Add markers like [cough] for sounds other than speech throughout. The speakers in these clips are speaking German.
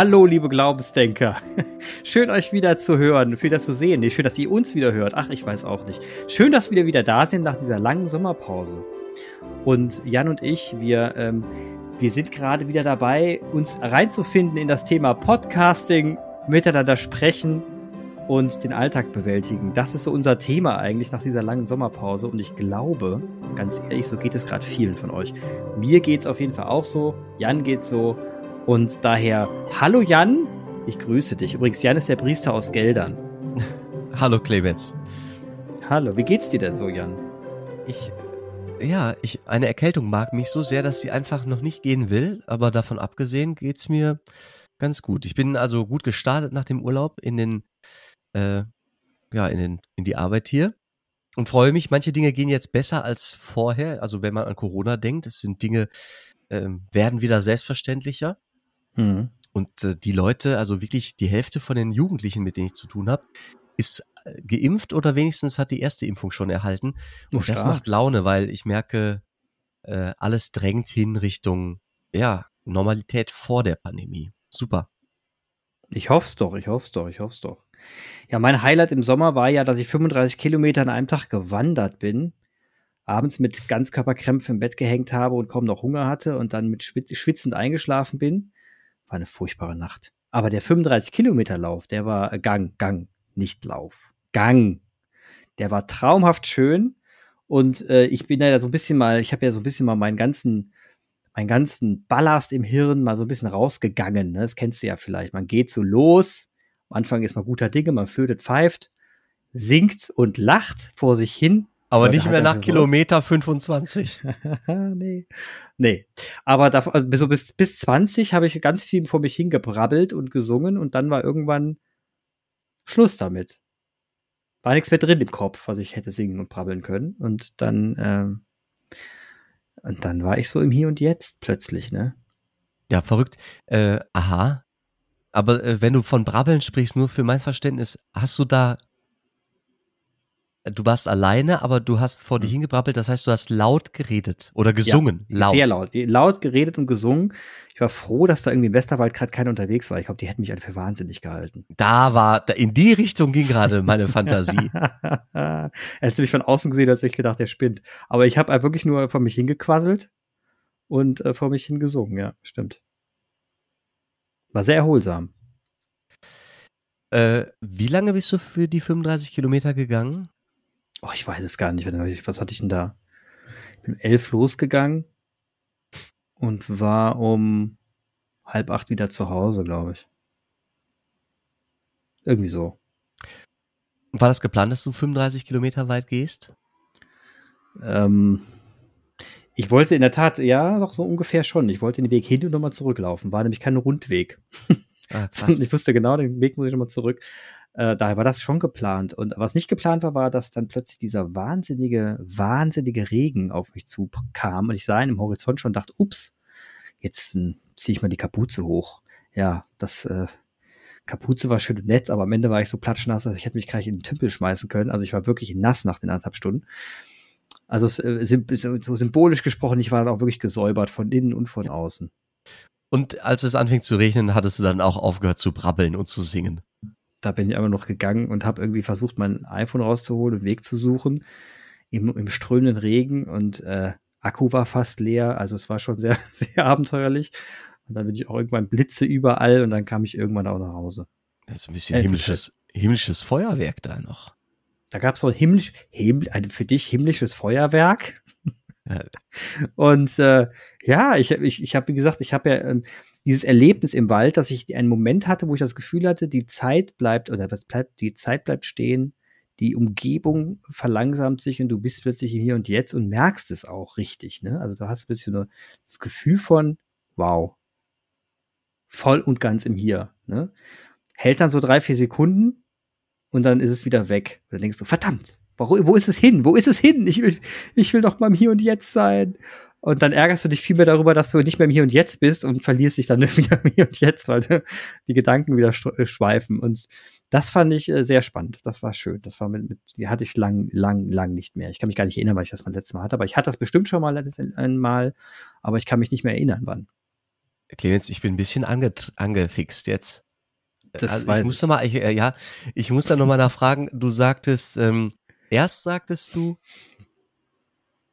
Hallo, liebe Glaubensdenker. [laughs] Schön, euch wieder zu hören, das zu sehen. Nee, schön, dass ihr uns wieder hört. Ach, ich weiß auch nicht. Schön, dass wir wieder da sind nach dieser langen Sommerpause. Und Jan und ich, wir, ähm, wir sind gerade wieder dabei, uns reinzufinden in das Thema Podcasting, miteinander sprechen und den Alltag bewältigen. Das ist so unser Thema eigentlich nach dieser langen Sommerpause. Und ich glaube, ganz ehrlich, so geht es gerade vielen von euch. Mir geht's auf jeden Fall auch so. Jan geht so. Und daher, hallo Jan, ich grüße dich. Übrigens, Jan ist der Priester aus Geldern. [laughs] Hallo Clemens. Hallo, wie geht's dir denn so, Jan? Ich, ja, ich, eine Erkältung mag mich so sehr, dass sie einfach noch nicht gehen will, aber davon abgesehen geht's mir ganz gut. Ich bin also gut gestartet nach dem Urlaub in den, äh, ja, in den, in die Arbeit hier und freue mich. Manche Dinge gehen jetzt besser als vorher. Also wenn man an Corona denkt, es sind Dinge, äh, werden wieder selbstverständlicher. Mhm. Und äh, die Leute, also wirklich die Hälfte von den Jugendlichen, mit denen ich zu tun habe, ist äh, geimpft oder wenigstens hat die erste Impfung schon erhalten. Und oh, das macht Laune, weil ich merke, äh, alles drängt hin Richtung ja, Normalität vor der Pandemie. Super. Ich hoff's doch, ich hoff's doch, ich hoff's doch. Ja, mein Highlight im Sommer war ja, dass ich 35 Kilometer an einem Tag gewandert bin, abends mit Ganzkörperkrämpfen im Bett gehängt habe und kaum noch Hunger hatte und dann mit schwitzend eingeschlafen bin. War eine furchtbare Nacht. Aber der 35 Kilometer Lauf, der war äh, Gang, Gang, nicht Lauf. Gang. Der war traumhaft schön. Und äh, ich bin ja so ein bisschen mal, ich habe ja so ein bisschen mal meinen ganzen, meinen ganzen Ballast im Hirn mal so ein bisschen rausgegangen. Ne? Das kennst du ja vielleicht. Man geht so los. Am Anfang ist man guter Dinge, man flötet, pfeift, singt und lacht vor sich hin aber nicht mehr nach Kilometer 25. [laughs] nee. Nee. Aber da, also so bis, bis 20 habe ich ganz viel vor mich hingebrabbelt und gesungen und dann war irgendwann Schluss damit. War nichts mehr drin im Kopf, was ich hätte singen und brabbeln können. Und dann, ähm, und dann war ich so im Hier und Jetzt plötzlich, ne? Ja, verrückt. Äh, aha. Aber äh, wenn du von Brabbeln sprichst, nur für mein Verständnis, hast du da du warst alleine, aber du hast vor mhm. dir hingebrabbelt, das heißt, du hast laut geredet oder gesungen. Ja, laut. Sehr laut. Laut geredet und gesungen. Ich war froh, dass da irgendwie im Westerwald gerade keiner unterwegs war. Ich glaube, die hätten mich alle für wahnsinnig gehalten. Da war, in die Richtung ging gerade meine Fantasie. [laughs] Hättest du mich von außen gesehen, als ich gedacht, der spinnt. Aber ich habe wirklich nur vor mich hingequasselt und äh, vor mich hingesungen, ja, stimmt. War sehr erholsam. Äh, wie lange bist du für die 35 Kilometer gegangen? Oh, ich weiß es gar nicht, was hatte ich denn da? Ich bin elf losgegangen und war um halb acht wieder zu Hause, glaube ich. Irgendwie so. War das geplant, dass du 35 Kilometer weit gehst? Ähm, ich wollte in der Tat, ja, doch so ungefähr schon. Ich wollte den Weg hin und nochmal zurücklaufen. War nämlich kein Rundweg. Ah, [laughs] ich wusste genau, den Weg muss ich nochmal zurück. Äh, daher war das schon geplant. Und was nicht geplant war, war, dass dann plötzlich dieser wahnsinnige, wahnsinnige Regen auf mich zukam und ich sah ihn im Horizont schon und dachte, ups, jetzt äh, ziehe ich mal die Kapuze hoch. Ja, das äh, Kapuze war schön und nett, aber am Ende war ich so platschnass, dass ich hätte mich gleich in den Tümpel schmeißen können. Also ich war wirklich nass nach den anderthalb Stunden. Also äh, so symbolisch gesprochen, ich war auch wirklich gesäubert von innen und von außen. Und als es anfing zu regnen, hattest du dann auch aufgehört zu brabbeln und zu singen da bin ich einfach noch gegangen und habe irgendwie versucht, mein iPhone rauszuholen und Weg zu suchen im, im strömenden Regen und äh, Akku war fast leer, also es war schon sehr, [laughs] sehr abenteuerlich. Und dann bin ich auch irgendwann Blitze überall und dann kam ich irgendwann auch nach Hause. Das ist ein bisschen äh, himmlisches, himmlisches Feuerwerk da noch. Da gab es so ein himmlisch, himml, ein für dich himmlisches Feuerwerk. [laughs] Und äh, ja, ich, ich, ich habe, wie gesagt, ich habe ja, ähm, dieses Erlebnis im Wald, dass ich einen Moment hatte, wo ich das Gefühl hatte, die Zeit bleibt oder was bleibt, die Zeit bleibt stehen, die Umgebung verlangsamt sich und du bist plötzlich Hier und Jetzt und merkst es auch richtig. Ne? Also du hast ein bisschen nur das Gefühl von, wow, voll und ganz im Hier. Ne? Hält dann so drei, vier Sekunden und dann ist es wieder weg. Und dann denkst du, verdammt, wo, wo ist es hin? Wo ist es hin? Ich will, ich will doch mal im Hier und Jetzt sein. Und dann ärgerst du dich viel mehr darüber, dass du nicht mehr im Hier und Jetzt bist und verlierst dich dann [laughs] wieder im Hier und Jetzt, weil die Gedanken wieder äh, schweifen. Und das fand ich äh, sehr spannend. Das war schön. Das war mit, mit, die hatte ich lang, lang, lang nicht mehr. Ich kann mich gar nicht erinnern, weil ich das mein letztes Mal hatte. Aber ich hatte das bestimmt schon mal einmal, aber ich kann mich nicht mehr erinnern, wann. Clemens, ich bin ein bisschen ange angefixt jetzt. Das also ich muss noch mal, ich, äh, ja, ich muss da noch mal nachfragen. Du sagtest, ähm, erst sagtest du,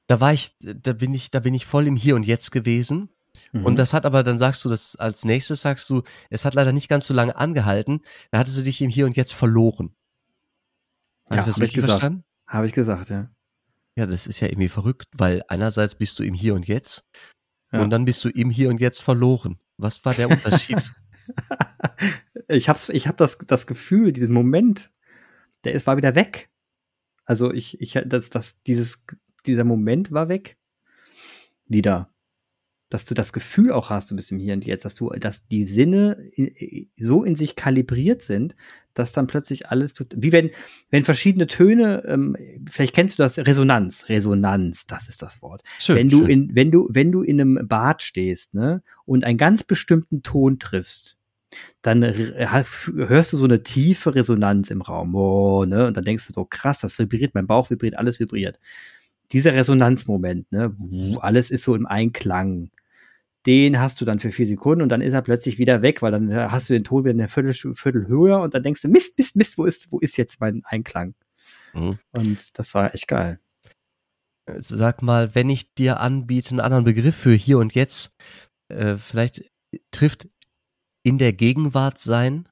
da war ich, da bin ich, da bin ich voll im Hier und Jetzt gewesen. Mhm. Und das hat aber, dann sagst du das als nächstes, sagst du, es hat leider nicht ganz so lange angehalten. Da hattest du dich im Hier und Jetzt verloren. Habe Ja, ich das hab ich richtig gesagt. verstanden? Habe ich gesagt, ja. Ja, das ist ja irgendwie verrückt, weil einerseits bist du im Hier und Jetzt Ja. und dann bist du im Hier und Jetzt verloren. Was war der Unterschied? [laughs] ich hab's, ich hab das, das Gefühl, diesen Moment, der ist, war wieder weg. Also ich, ich, das, das, dieses, dieser Moment war weg. Wieder. Dass du das Gefühl auch hast, du bist im Hier und Jetzt, dass du, dass die Sinne i- so in sich kalibriert sind, dass dann plötzlich alles tut, wie wenn, wenn verschiedene Töne, ähm, vielleicht kennst du das, Resonanz, Resonanz, das ist das Wort Schön. wenn du schön. in wenn du wenn du in einem Bad stehst ne und einen ganz bestimmten Ton triffst dann f- hörst du so eine tiefe Resonanz im Raum oh, ne und dann denkst du so krass das vibriert mein Bauch vibriert alles vibriert dieser Resonanzmoment ne alles ist so im Einklang den hast du dann für vier Sekunden und dann ist er plötzlich wieder weg, weil dann hast du den Ton wieder eine Viertel, Viertel höher und dann denkst du, Mist, Mist, Mist, wo ist, wo ist jetzt mein Einklang? Mhm. Und das war echt geil. Sag mal, wenn ich dir anbiete, einen anderen Begriff für hier und jetzt, äh, vielleicht trifft in der Gegenwart sein,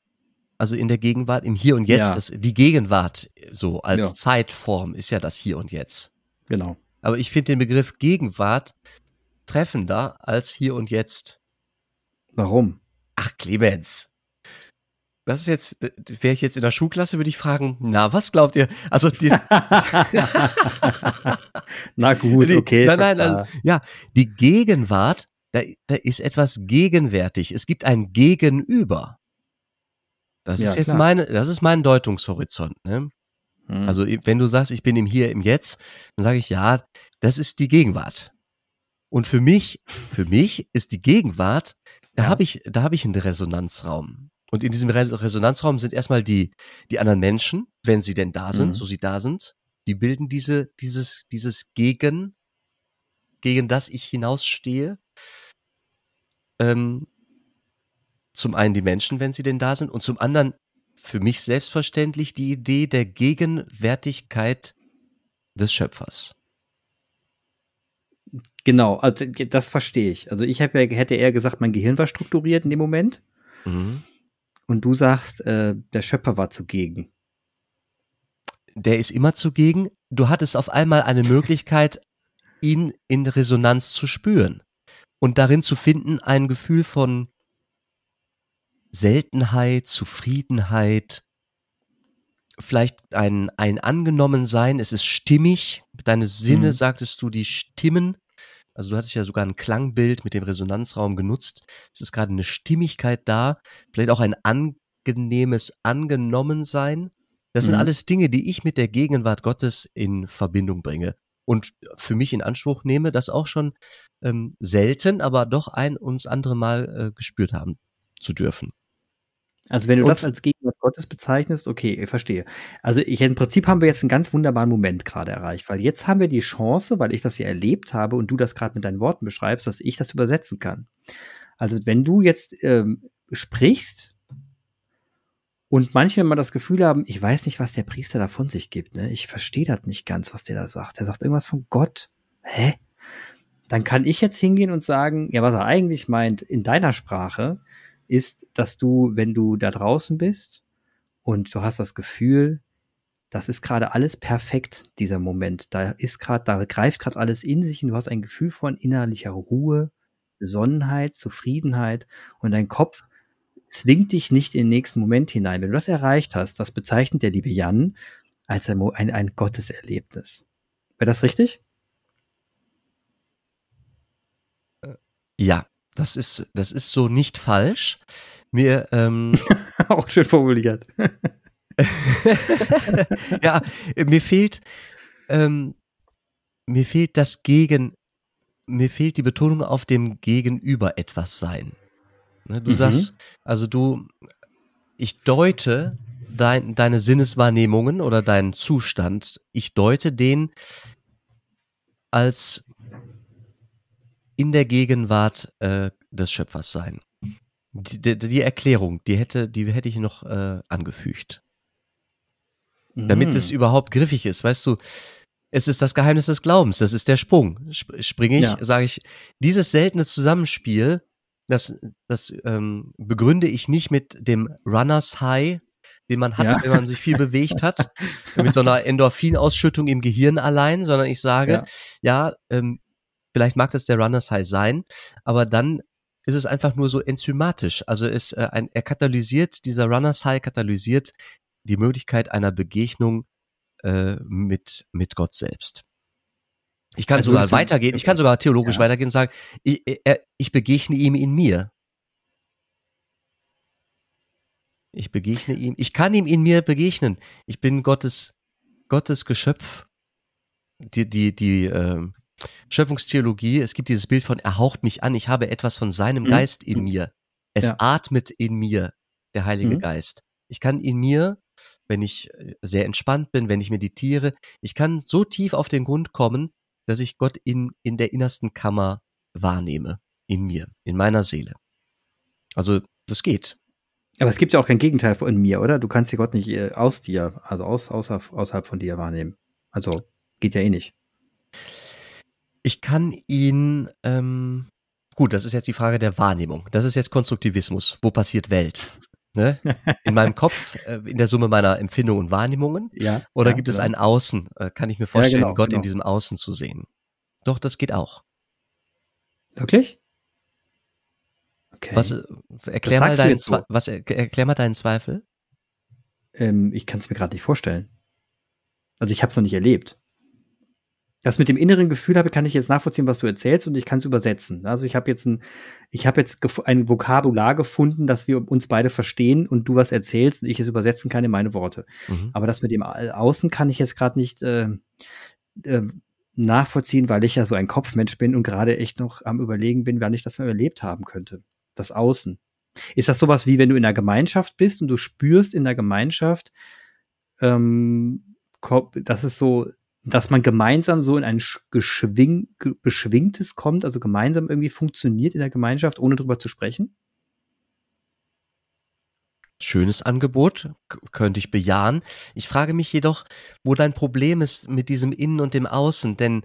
also in der Gegenwart, im Hier und Jetzt, Ja. das, die Gegenwart, so als Ja. Zeitform, ist ja das Hier und Jetzt. Genau. Aber ich finde den Begriff Gegenwart treffender als Hier und Jetzt. Warum? Ach, Clemens. Das ist jetzt, wäre ich jetzt in der Schulklasse, würde ich fragen, na, was glaubt ihr? Also, die, [laughs] Na gut, okay. Nein, nein, nein. Ja, die Gegenwart, da, da ist etwas gegenwärtig. Es gibt ein Gegenüber. Das Ja, ist jetzt klar. meine, das ist mein Deutungshorizont. Ne? Hm. Also wenn du sagst, ich bin im Hier, im Jetzt, dann sage ich ja, das ist die Gegenwart. Und für mich, für mich ist die Gegenwart, da Ja. habe ich, da habe ich einen Resonanzraum. Und in diesem Re Resonanzraum sind erstmal die, die anderen Menschen, wenn sie denn da sind, Mhm. so sie da sind, die bilden diese, dieses, dieses Gegen, gegen das ich hinausstehe. Ähm, zum einen die Menschen, wenn sie denn da sind, und zum anderen für mich selbstverständlich die Idee der Gegenwärtigkeit des Schöpfers. Genau, also das verstehe ich. Also ich ja, hätte eher gesagt, mein Gehirn war strukturiert in dem Moment Mhm. und du sagst, äh, der Schöpfer war zugegen. Der ist immer zugegen. Du hattest auf einmal eine Möglichkeit, ihn in Resonanz zu spüren und darin zu finden ein Gefühl von Seltenheit, Zufriedenheit, vielleicht ein, ein Angenommensein, es ist stimmig, deine Sinne, Mhm. sagtest du, die stimmen. Also du hattest ja sogar ein Klangbild mit dem Resonanzraum genutzt. Es ist gerade eine Stimmigkeit da, vielleicht auch ein angenehmes Angenommensein. Das sind Mhm. alles Dinge, die ich mit der Gegenwart Gottes in Verbindung bringe und für mich in Anspruch nehme, das auch schon ähm, selten, aber doch ein ums andere Mal äh, gespürt haben zu dürfen. Also wenn du Und- das als Gegenwart Gottes bezeichnest, okay, ich verstehe. Also ich, im Prinzip haben wir jetzt einen ganz wunderbaren Moment gerade erreicht, weil jetzt haben wir die Chance, weil ich das ja erlebt habe und du das gerade mit deinen Worten beschreibst, dass ich das übersetzen kann. Also wenn du jetzt ähm, sprichst und manche mal das Gefühl haben, ich weiß nicht, was der Priester da von sich gibt, ne? Ich verstehe das nicht ganz, was der da sagt. Der sagt irgendwas von Gott. Hä? Dann kann ich jetzt hingehen und sagen, ja, was er eigentlich meint in deiner Sprache, ist, dass du, wenn du da draußen bist und du hast das Gefühl, das ist gerade alles perfekt, dieser Moment. Da ist gerade, da greift gerade alles in sich und du hast ein Gefühl von innerlicher Ruhe, Besonnenheit, Zufriedenheit und dein Kopf zwingt dich nicht in den nächsten Moment hinein. Wenn du das erreicht hast, das bezeichnet der liebe Jan als ein, ein, ein Gotteserlebnis. Wäre das richtig? Ja, das ist, das ist so nicht falsch. Mir, ähm, [laughs] Auch schön formuliert. [laughs] ja, mir fehlt, ähm, mir fehlt das Gegen, mir fehlt die Betonung auf dem Gegenüber etwas sein. Ne, du Mhm. sagst, also du, ich deute dein, deine Sinneswahrnehmungen oder deinen Zustand, ich deute den als in der Gegenwart äh, des Schöpfers sein. Die, die, die Erklärung, die hätte, die hätte ich noch äh, angefügt. Damit mhm. es überhaupt griffig ist, weißt du, es ist das Geheimnis des Glaubens, das ist der Sprung. Springe ich, ja. sage ich, dieses seltene Zusammenspiel, das, das ähm, begründe ich nicht mit dem Runners High, den man hat, ja. wenn man sich viel bewegt hat, [laughs] mit so einer Endorphinausschüttung im Gehirn allein, sondern ich sage, ja, ja ähm, vielleicht mag das der Runners High sein, aber dann ist es einfach nur so enzymatisch. Also ist äh, ein, er katalysiert, dieser Runners High katalysiert die Möglichkeit einer Begegnung äh, mit, mit Gott selbst. Ich kann also sogar weitergehen, ich kann sogar theologisch ja. weitergehen und sagen, ich, ich begegne ihm in mir. Ich begegne ihm, ich kann ihm in mir begegnen. Ich bin Gottes, Gottes Geschöpf. Die, die, die äh, Schöpfungstheologie, es gibt dieses Bild von, er haucht mich an, ich habe etwas von seinem mhm. Geist in mir. Es ja. atmet in mir, der Heilige mhm. Geist. Ich kann in mir wenn ich äh, sehr entspannt bin, wenn ich meditiere. Ich kann so tief auf den Grund kommen, dass ich Gott in, in der innersten Kammer wahrnehme. In mir, in meiner Seele. Also, das geht. Aber es gibt ja auch kein Gegenteil von mir, oder? Du kannst ja Gott nicht äh, aus dir, also aus, außer, außerhalb von dir wahrnehmen. Also, geht ja eh nicht. Ich kann ihn, ähm, gut, das ist jetzt die Frage der Wahrnehmung. Das ist jetzt Konstruktivismus. Wo passiert Welt? ne? in meinem [laughs] Kopf, äh, in der Summe meiner Empfindungen und Wahrnehmungen? Ja. Oder ja, gibt genau. es ein Außen? Äh, kann ich mir vorstellen, ja, genau, Gott genau. in diesem Außen zu sehen? Doch, das geht auch. Wirklich? Okay. Was, äh, erklär, mal deinen, so. was, erklär mal deinen Zweifel. Ähm, ich kann es mir gerade nicht vorstellen. Also ich habe es noch nicht erlebt das mit dem inneren Gefühl habe, kann ich jetzt nachvollziehen, was du erzählst und ich kann es übersetzen. Also ich habe jetzt ein, ich habe jetzt ein Vokabular gefunden, dass wir uns beide verstehen und du was erzählst und ich es übersetzen kann in meine Worte. Mhm. Aber das mit dem Außen kann ich jetzt gerade nicht äh, äh, nachvollziehen, weil ich ja so ein Kopfmensch bin und gerade echt noch am überlegen bin, wann ich das mal erlebt haben könnte. Das Außen. Ist das sowas wie, wenn du in einer Gemeinschaft bist und du spürst in der Gemeinschaft, ähm, das ist so dass man gemeinsam so in ein geschwing, beschwingtes kommt, also gemeinsam irgendwie funktioniert in der Gemeinschaft, ohne drüber zu sprechen? Schönes Angebot, könnte ich bejahen. Ich frage mich jedoch, wo dein Problem ist mit diesem Innen und dem Außen, denn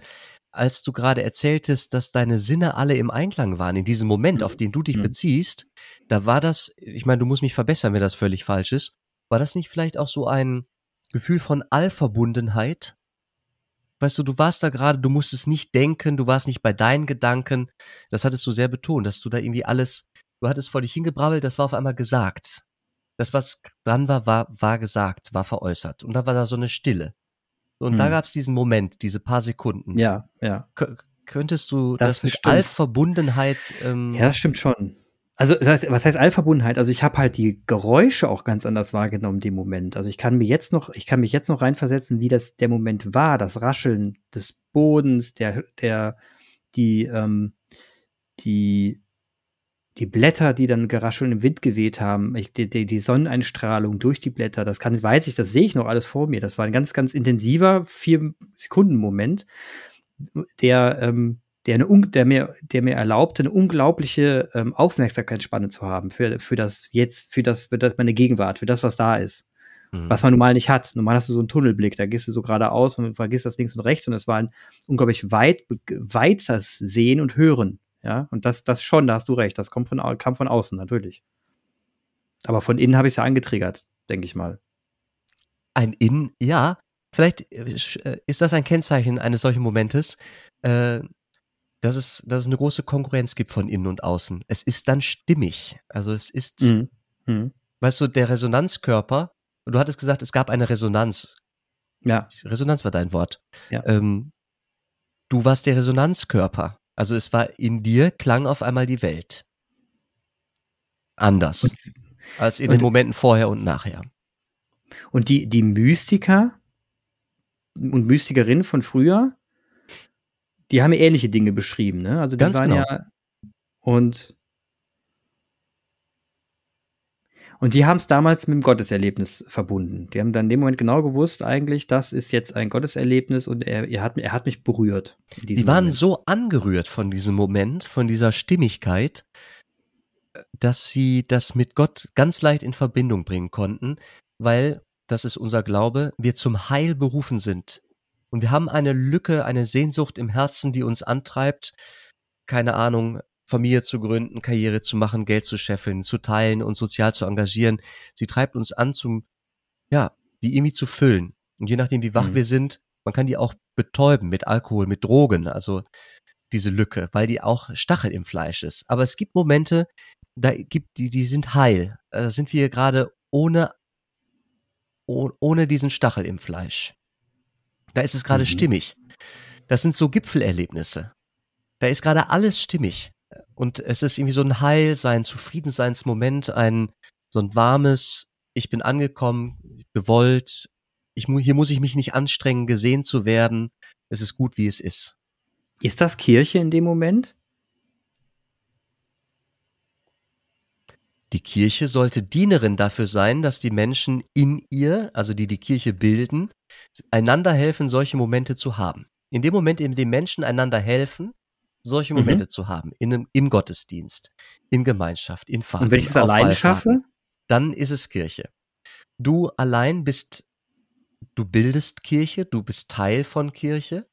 als du gerade erzähltest, dass deine Sinne alle im Einklang waren, in diesem Moment, auf den du dich mhm. beziehst, da war das, ich meine, du musst mich verbessern, wenn das völlig falsch ist, war das nicht vielleicht auch so ein Gefühl von Allverbundenheit? Weißt du, du warst da gerade, du musstest nicht denken, du warst nicht bei deinen Gedanken. Das hattest du sehr betont, dass du da irgendwie alles, du hattest vor dich hingebrabbelt, das war auf einmal gesagt. Das, was dran war, war, war gesagt, war veräußert. Und da war da so eine Stille. Und hm. da gab es diesen Moment, diese paar Sekunden. Ja, ja. K könntest du das, das mit Allverbundenheit. Ähm, ja, das stimmt schon. Also was heißt Allverbundenheit? Also ich habe halt die Geräusche auch ganz anders wahrgenommen in Moment. Also ich kann mir jetzt noch, ich kann mich jetzt noch reinversetzen, wie das der Moment war, das Rascheln des Bodens, der, der, die, ähm, die, die Blätter, die dann geraschelt im Wind geweht haben, ich, die, die, die Sonneneinstrahlung durch die Blätter, das kann, weiß ich, das sehe ich noch alles vor mir. Das war ein ganz, ganz intensiver vier Sekunden Moment, der ähm, der, eine, der, mir, der mir erlaubt, eine unglaubliche ähm, Aufmerksamkeitsspanne zu haben für, für das jetzt, für das, für das, meine Gegenwart, für das, was da ist. Mhm. Was man normal nicht hat. Normal hast du so einen Tunnelblick, da gehst du so geradeaus und vergisst das links und rechts und es war ein unglaublich weit, weites Sehen und Hören. Ja, und das, das schon, da hast du recht, das kommt von, kam von außen, natürlich. Aber von innen habe ich es ja angetriggert, denke ich mal. Ein Innen, ja. Vielleicht äh, äh, ist das ein Kennzeichen eines solchen Momentes, äh, dass es, dass es eine große Konkurrenz gibt von innen und außen. Es ist dann stimmig. Also es ist, mhm. Mhm. weißt du, der Resonanzkörper, du hattest gesagt, es gab eine Resonanz. Ja. Resonanz war dein Wort. Ja. Ähm, du warst der Resonanzkörper. Also es war in dir, klang auf einmal die Welt. Anders. Und, als in den Momenten vorher und nachher. Und die, die Mystiker und Mystikerinnen von früher, die haben ja ähnliche Dinge beschrieben, ne? Also die Ganz waren genau. ja und und die haben es damals mit dem Gotteserlebnis verbunden. Die haben dann in dem Moment genau gewusst, eigentlich, das ist jetzt ein Gotteserlebnis und er, er, hat, er hat mich berührt. Die waren Moment. so angerührt von diesem Moment, von dieser Stimmigkeit, dass sie das mit Gott ganz leicht in Verbindung bringen konnten, weil, das ist unser Glaube, wir zum Heil berufen sind. Und wir haben eine Lücke, eine Sehnsucht im Herzen, die uns antreibt, keine Ahnung, Familie zu gründen, Karriere zu machen, Geld zu scheffeln, zu teilen und sozial zu engagieren. Sie treibt uns an, zum, ja, die irgendwie zu füllen. Und je nachdem, wie wach mhm. wir sind, man kann die auch betäuben mit Alkohol, mit Drogen, also diese Lücke, weil die auch Stachel im Fleisch ist. Aber es gibt Momente, da gibt die, die sind heil. Da sind wir gerade ohne, ohne diesen Stachel im Fleisch. Da ist es gerade mhm. stimmig. Das sind so Gipfelerlebnisse. Da ist gerade alles stimmig. Und es ist irgendwie so ein Heil, sein Zufriedenseinsmoment, ein, so ein warmes, ich bin angekommen, gewollt, ich, hier muss ich mich nicht anstrengen, gesehen zu werden. Es ist gut, wie es ist. Ist das Kirche in dem Moment? Die Kirche sollte Dienerin dafür sein, dass die Menschen in ihr, also die die Kirche bilden, einander helfen, solche Momente zu haben. In dem Moment, in dem Menschen einander helfen, solche mhm. Momente mhm. zu haben, in im Gottesdienst, in Gemeinschaft, in Fahrten. Und wenn ich es allein schaffe? Dann ist es Kirche. Du allein bist, du bildest Kirche, du bist Teil von Kirche.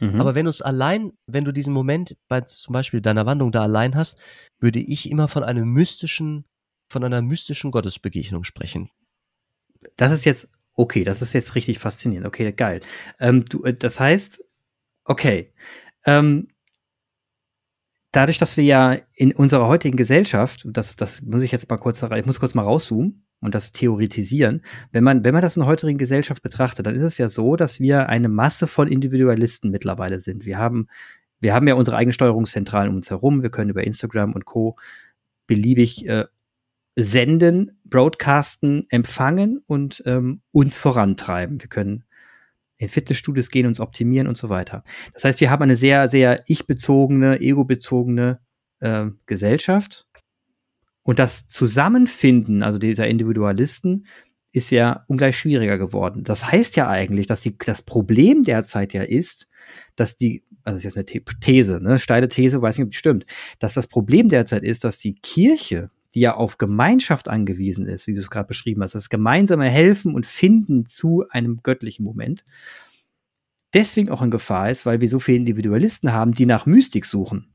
Mhm. Aber wenn du es allein, wenn du diesen Moment bei zum Beispiel deiner Wanderung da allein hast, würde ich immer von einem mystischen, von einer mystischen Gottesbegegnung sprechen. Das ist jetzt, okay, das ist jetzt richtig faszinierend. Okay, geil. Ähm, du, äh, das heißt, okay, ähm, dadurch, dass wir ja in unserer heutigen Gesellschaft, das, das muss ich jetzt mal kurz, ich muss kurz mal rauszoomen und das theoretisieren. Wenn man, wenn man das in der heutigen Gesellschaft betrachtet, dann ist es ja so, dass wir eine Masse von Individualisten mittlerweile sind. Wir haben, wir haben ja unsere eigenen Steuerungszentralen um uns herum. Wir können über Instagram und Co. beliebig äh, senden, broadcasten, empfangen und ähm, uns vorantreiben. Wir können in Fitnessstudios gehen, uns optimieren und so weiter. Das heißt, wir haben eine sehr, sehr ich-bezogene, ego-bezogene äh, Gesellschaft. Und das Zusammenfinden, also dieser Individualisten, ist ja ungleich schwieriger geworden. Das heißt ja eigentlich, dass die, das Problem derzeit ja ist, dass die, also das ist jetzt eine These, ne, steile These, weiß nicht, ob die stimmt, dass das Problem derzeit ist, dass die Kirche die ja auf Gemeinschaft angewiesen ist, wie du es gerade beschrieben hast, das gemeinsame Helfen und Finden zu einem göttlichen Moment, deswegen auch in Gefahr ist, weil wir so viele Individualisten haben, die nach Mystik suchen.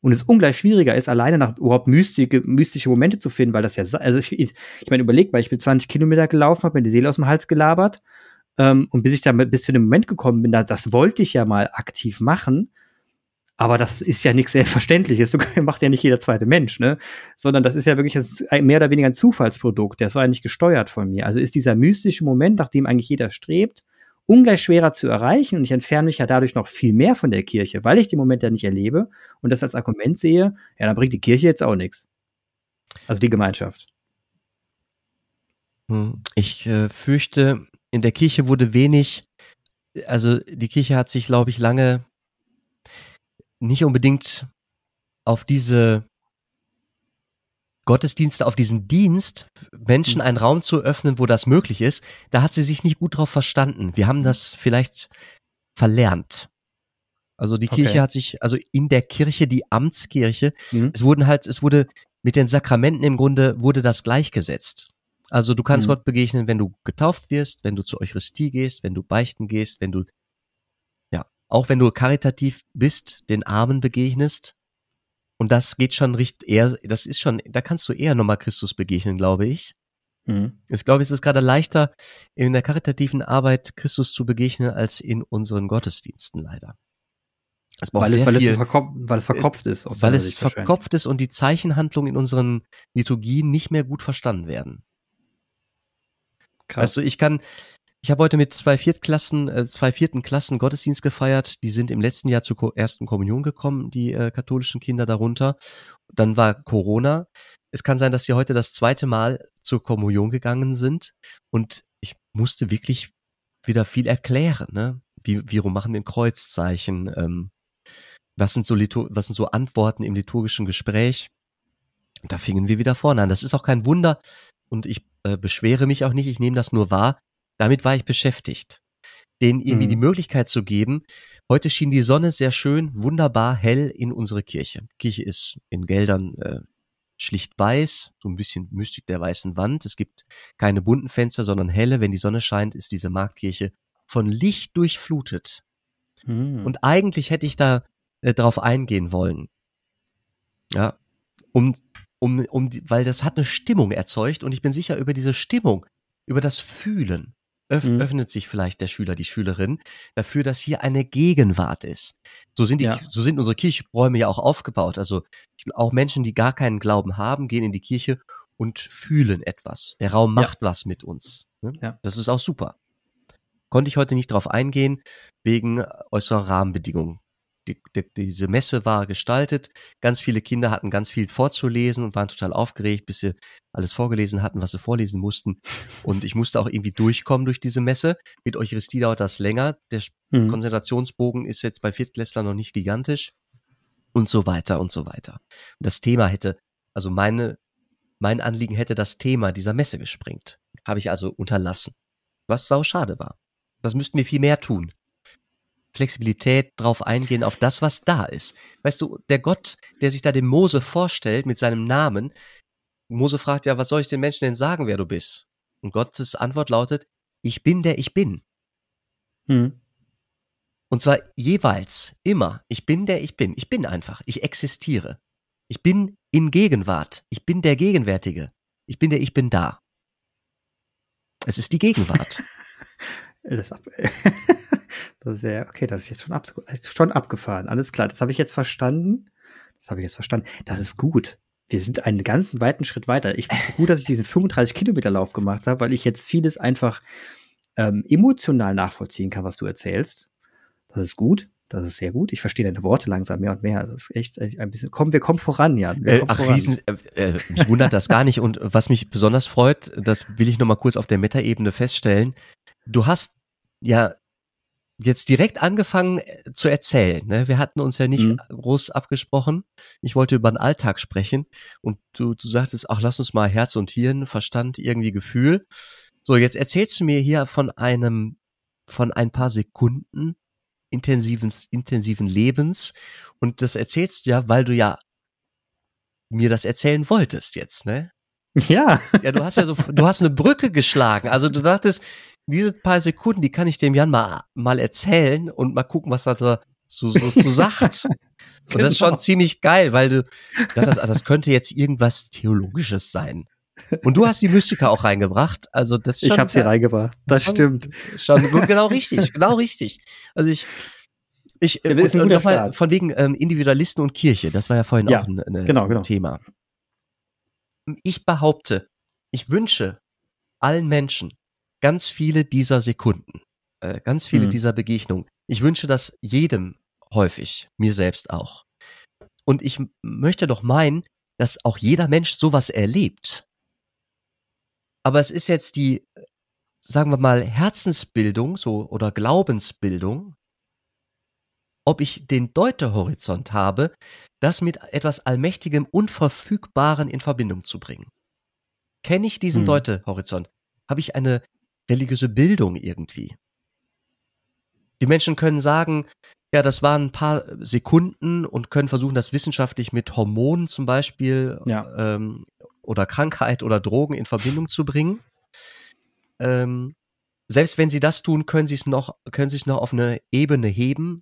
Und es ungleich schwieriger ist, alleine nach überhaupt mystische, mystische Momente zu finden, weil das ja, also ich, ich meine, überleg mal, ich bin 20 Kilometer gelaufen, habe mir die Seele aus dem Hals gelabert, ähm, und bis ich da bis zu dem Moment gekommen bin, da, das wollte ich ja mal aktiv machen, aber das ist ja nichts Selbstverständliches. Du [laughs] macht ja nicht jeder zweite Mensch, ne? Sondern das ist ja wirklich mehr oder weniger ein Zufallsprodukt. Das war ja nicht gesteuert von mir. Also ist dieser mystische Moment, nach dem eigentlich jeder strebt, ungleich schwerer zu erreichen und ich entferne mich ja dadurch noch viel mehr von der Kirche, weil ich den Moment ja nicht erlebe und das als Argument sehe, ja, dann bringt die Kirche jetzt auch nichts. Also die Gemeinschaft. Hm, ich äh, fürchte, in der Kirche wurde wenig, also die Kirche hat sich, glaube ich, lange nicht unbedingt auf diese Gottesdienste, auf diesen Dienst, Menschen mhm. einen Raum zu öffnen, wo das möglich ist, da hat sie sich nicht gut drauf verstanden. Wir haben das vielleicht verlernt. Also die Kirche okay. hat sich, also in der Kirche, die Amtskirche, mhm. es wurden halt, es wurde mit den Sakramenten im Grunde wurde das gleichgesetzt. Also du kannst mhm. Gott begegnen, wenn du getauft wirst, wenn du zur Eucharistie gehst, wenn du beichten gehst, wenn du auch wenn du karitativ bist, den Armen begegnest. Und das geht schon richtig eher, das ist schon, da kannst du eher nochmal Christus begegnen, glaube ich. Mhm. Ich glaube, es ist gerade leichter, in der karitativen Arbeit Christus zu begegnen, als in unseren Gottesdiensten leider. weil, es, weil, viel, es verkopf, weil es verkopft ist. Weil es verkopft ist und die Zeichenhandlungen in unseren Liturgien nicht mehr gut verstanden werden. Krass. Weißt du, ich kann, ich habe heute mit zwei Viertklassen, äh, zwei vierten Klassen Gottesdienst gefeiert. Die sind im letzten Jahr zur ersten Kommunion gekommen, die äh, katholischen Kinder darunter. Dann war Corona. Es kann sein, dass sie heute das zweite Mal zur Kommunion gegangen sind. Und ich musste wirklich wieder viel erklären. Ne? Wie, wie rum machen wir ein Kreuzzeichen? Ähm, was sind so was sind so Antworten im liturgischen Gespräch? Da fingen wir wieder vorne an. Das ist auch kein Wunder. Und ich äh, beschwere mich auch nicht. Ich nehme das nur wahr damit war ich beschäftigt. Denen irgendwie mhm. die Möglichkeit zu geben. Heute schien die Sonne sehr schön, wunderbar hell in unsere Kirche. Die Kirche ist in Geldern äh, schlicht weiß, so ein bisschen Mystik der weißen Wand. Es gibt keine bunten Fenster, sondern helle. Wenn die Sonne scheint, ist diese Marktkirche von Licht durchflutet. Hm. Und eigentlich hätte ich da äh, drauf eingehen wollen. Ja, um, um, um, weil das hat eine Stimmung erzeugt und ich bin sicher über diese Stimmung, über das Fühlen, öff mhm. öffnet sich vielleicht der Schüler, die Schülerin dafür, dass hier eine Gegenwart ist. So sind die, ja. so sind unsere Kirchräume ja auch aufgebaut. Also auch Menschen, die gar keinen Glauben haben, gehen in die Kirche und fühlen etwas. Der Raum macht ja. was mit uns. Ne? Ja. Das ist auch super. Konnte ich heute nicht drauf eingehen, wegen äußerer Rahmenbedingungen die, die, diese Messe war gestaltet. Ganz viele Kinder hatten ganz viel vorzulesen und waren total aufgeregt, bis sie alles vorgelesen hatten, was sie vorlesen mussten. Und ich musste auch irgendwie durchkommen durch diese Messe. Mit Eucharistie dauert das länger. Der mhm. Konzentrationsbogen ist jetzt bei Viertklässlern noch nicht gigantisch. Und so weiter und so weiter. Und das Thema hätte, also meine, mein Anliegen hätte das Thema dieser Messe gesprengt. Habe ich also unterlassen. Was sau schade war. Das müssten wir viel mehr tun. Flexibilität drauf eingehen, auf das, was da ist. Weißt du, der Gott, der sich da dem Mose vorstellt mit seinem Namen, Mose fragt ja, was soll ich den Menschen denn sagen, wer du bist? Und Gottes Antwort lautet, ich bin der ich bin. Hm. Und zwar jeweils, immer, ich bin der ich bin. Ich bin einfach, ich existiere. Ich bin in Gegenwart. Ich bin der Gegenwärtige. Ich bin der ich bin da. Es ist die Gegenwart. [laughs] das [laughs] Das ist ja, okay, das ist jetzt schon, ab, schon abgefahren. Alles klar, das habe ich jetzt verstanden. Das habe ich jetzt verstanden. Das ist gut. Wir sind einen ganzen weiten Schritt weiter. Ich finde es gut, dass ich diesen 35 Kilometer Lauf gemacht habe, weil ich jetzt vieles einfach ähm, emotional nachvollziehen kann, was du erzählst. Das ist gut. Das ist sehr gut. Ich verstehe deine Worte langsam mehr und mehr. Das ist echt ein bisschen. Komm, wir kommen voran, Jan. Äh, ach, voran. Riesen, äh, äh, mich wundert das gar nicht. Und was mich besonders freut, das will ich nochmal kurz auf der Metaebene feststellen. Du hast ja jetzt direkt angefangen äh, zu erzählen. Ne? Wir hatten uns ja nicht mhm. groß abgesprochen. Ich wollte über den Alltag sprechen und du, du sagtest, ach, lass uns mal Herz und Hirn, Verstand, irgendwie Gefühl. So, jetzt erzählst du mir hier von einem, von ein paar Sekunden intensiven, intensiven Lebens und das erzählst du ja, weil du ja mir das erzählen wolltest jetzt, ne? Ja. Ja, du hast ja so, du hast eine Brücke geschlagen. Also du dachtest, diese paar Sekunden, die kann ich dem Jan mal, mal erzählen und mal gucken, was er da so, so, so sagt. [laughs] Und genau. das ist schon genau. ziemlich geil, weil du ah, das könnte jetzt irgendwas Theologisches sein. Und du hast die Mystiker auch reingebracht. Also das schon, Ich habe sie reingebracht. Das schon, stimmt. Schon genau richtig, genau richtig. Also ich ich äh, und, und nochmal von wegen ähm, Individualisten und Kirche, das war ja vorhin ja, auch ein, ein genau, genau. Thema. Ich behaupte, ich wünsche allen Menschen, ganz viele dieser Sekunden, äh, ganz viele mhm. dieser Begegnungen. Ich wünsche das jedem häufig, mir selbst auch. Und ich möchte doch meinen, dass auch jeder Mensch sowas erlebt. Aber es ist jetzt die, sagen wir mal, Herzensbildung so oder Glaubensbildung, ob ich den Deutehorizont habe, das mit etwas Allmächtigem, Unverfügbaren in Verbindung zu bringen. Kenne ich diesen hm. Deutehorizont? Habe ich eine religiöse Bildung irgendwie. Die Menschen können sagen, ja, das waren ein paar Sekunden und können versuchen, das wissenschaftlich mit Hormonen zum Beispiel ja. ähm, oder Krankheit oder Drogen in Verbindung zu bringen. Ähm, selbst wenn sie das tun, können sie es noch, können sie es noch auf eine Ebene heben, hm.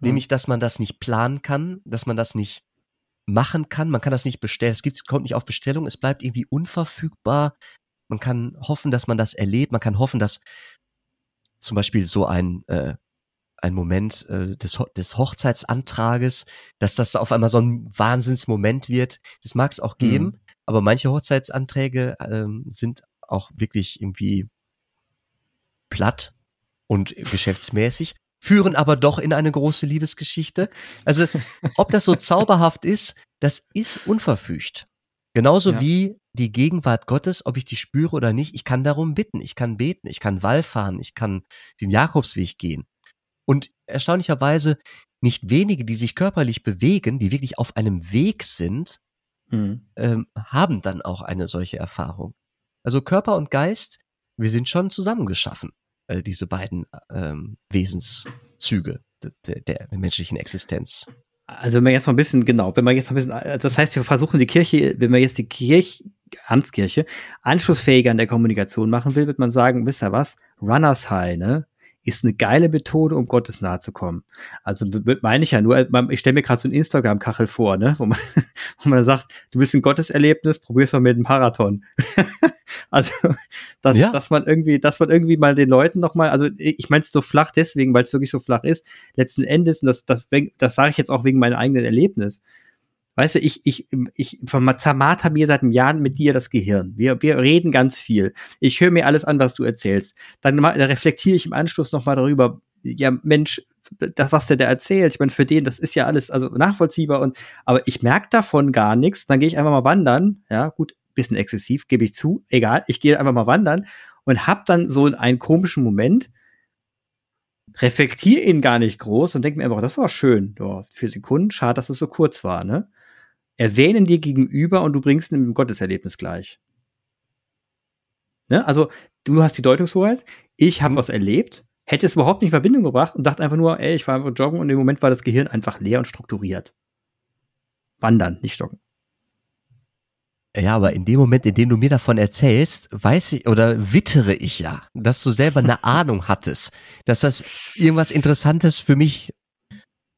nämlich, dass man das nicht planen kann, dass man das nicht machen kann, man kann das nicht bestellen, es gibt, kommt nicht auf Bestellung, es bleibt irgendwie unverfügbar, man kann hoffen, dass man das erlebt. Man kann hoffen, dass zum Beispiel so ein, äh, ein Moment äh, des, Ho des Hochzeitsantrages, dass das da auf einmal so ein Wahnsinnsmoment wird. Das mag es auch geben, mhm. aber manche Hochzeitsanträge ähm, sind auch wirklich irgendwie platt und geschäftsmäßig, führen aber doch in eine große Liebesgeschichte. Also, ob das so [laughs] zauberhaft ist, das ist unverfügt. Genauso ja. wie die Gegenwart Gottes, ob ich die spüre oder nicht, ich kann darum bitten, ich kann beten, ich kann Wallfahren, ich kann den Jakobsweg gehen. Und erstaunlicherweise nicht wenige, die sich körperlich bewegen, die wirklich auf einem Weg sind, mhm. ähm, haben dann auch eine solche Erfahrung. Also Körper und Geist, wir sind schon zusammengeschaffen, äh, diese beiden ähm, Wesenszüge der, der, der menschlichen Existenz. Also wenn wir jetzt mal ein bisschen, genau, wenn wir jetzt mal ein bisschen, das heißt, wir versuchen die Kirche, wenn wir jetzt die Kirche, Amtskirche, anschlussfähiger in der Kommunikation machen will, wird man sagen, wisst ihr was, Runners High, ne? ist eine geile Methode, um Gottes nahe zu kommen. Also meine ich ja nur, ich stelle mir gerade so ein Instagram-Kachel vor, ne, wo man, [laughs] wo man sagt, du willst ein Gotteserlebnis, probier's mal mit einem Marathon. [laughs] also, dass, ja. dass man irgendwie, dass man irgendwie mal den Leuten noch mal, also ich meine es so flach deswegen, weil es wirklich so flach ist, letzten Endes, und das, das, das sage ich jetzt auch wegen meinem eigenen Erlebnis, Weißt du, ich, ich, ich zermarter mir seit einem Jahr mit dir das Gehirn. Wir, wir reden ganz viel. Ich höre mir alles an, was du erzählst. Dann, reflektiere ich im Anschluss nochmal darüber, ja, Mensch, das, was der da erzählt, ich meine, für den, das ist ja alles also nachvollziehbar und aber ich merke davon gar nichts. Dann gehe ich einfach mal wandern. Ja, gut, bisschen exzessiv, gebe ich zu. Egal, ich gehe einfach mal wandern und hab dann so einen komischen Moment, reflektiere ihn gar nicht groß und denke mir einfach, das war schön. Ja, für Sekunden, schade, dass es so kurz war, ne? Erwähnen dir gegenüber und du bringst ein Gotteserlebnis gleich. Ne? Also du hast die Deutungshoheit, ich habe mhm. was erlebt, hätte es überhaupt nicht in Verbindung gebracht und dachte einfach nur, ey, ich war einfach joggen und im Moment war das Gehirn einfach leer und strukturiert. Wandern, nicht joggen. Ja, aber in dem Moment, in dem du mir davon erzählst, weiß ich oder wittere ich ja, dass du selber eine [laughs] Ahnung hattest, dass das irgendwas Interessantes für mich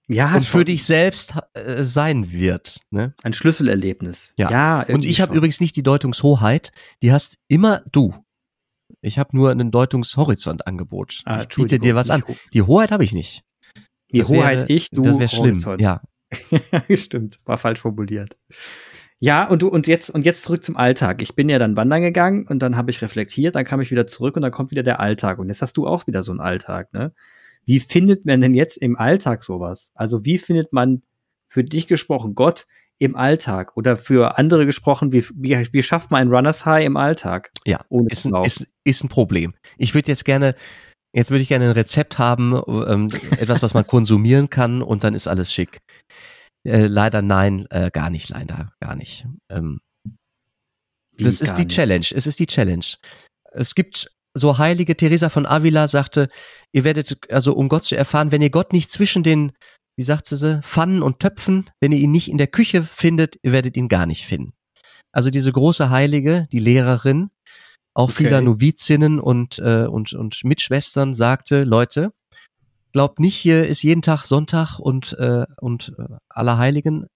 ja, und für dich selbst äh, sein wird. Ne? Ein Schlüsselerlebnis. Ja. ja und ich habe übrigens nicht die Deutungshoheit, die hast immer du. Ich habe nur einen Deutungshorizontangebot. Ah, ich biete dir was an. Die Hoheit habe ich nicht. Die das Hoheit wäre, ich, du. Das wäre schlimm. Ja. [laughs] Stimmt, war falsch formuliert. Ja, und du, und jetzt, und jetzt zurück zum Alltag. Ich bin ja dann wandern gegangen und dann habe ich reflektiert, dann kam ich wieder zurück und dann kommt wieder der Alltag. Und jetzt hast du auch wieder so einen Alltag, ne? Wie findet man denn jetzt im Alltag sowas? Also wie findet man für dich gesprochen Gott im Alltag oder für andere gesprochen, wie, wie, wie schafft man ein Runners High im Alltag? Ja, ist ein, ist, ist ein Problem. Ich würde jetzt gerne, jetzt würde ich gerne ein Rezept haben, ähm, etwas, was man [laughs] konsumieren kann und dann ist alles schick. Äh, leider nein, äh, gar nicht, leider, gar nicht. Ähm, das ist die nicht? Challenge. Es ist die Challenge. Es gibt so heilige Teresa von Avila sagte, ihr werdet, also um Gott zu erfahren, wenn ihr Gott nicht zwischen den, wie sagt sie, Pfannen und Töpfen, wenn ihr ihn nicht in der Küche findet, ihr werdet ihn gar nicht finden. Also diese große Heilige, die Lehrerin, auch okay. vieler Novizinnen und, äh, und, und Mitschwestern sagte, Leute, glaubt nicht, hier ist jeden Tag Sonntag und, äh, und äh, Allerheiligen.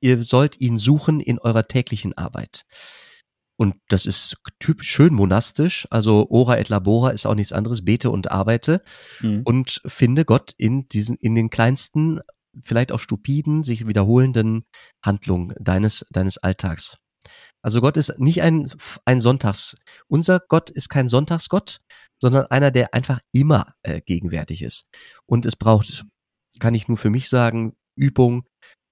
Ihr sollt ihn suchen in eurer täglichen Arbeit. Und das ist typisch schön monastisch. Also ora et labora ist auch nichts anderes. Bete und arbeite mhm. und finde Gott in diesen, in den kleinsten, vielleicht auch stupiden, sich wiederholenden Handlungen deines, deines Alltags. Also Gott ist nicht ein, ein Sonntags, unser Gott ist kein Sonntagsgott, sondern einer, der einfach immer äh, gegenwärtig ist. Und es braucht, kann ich nur für mich sagen, Übung.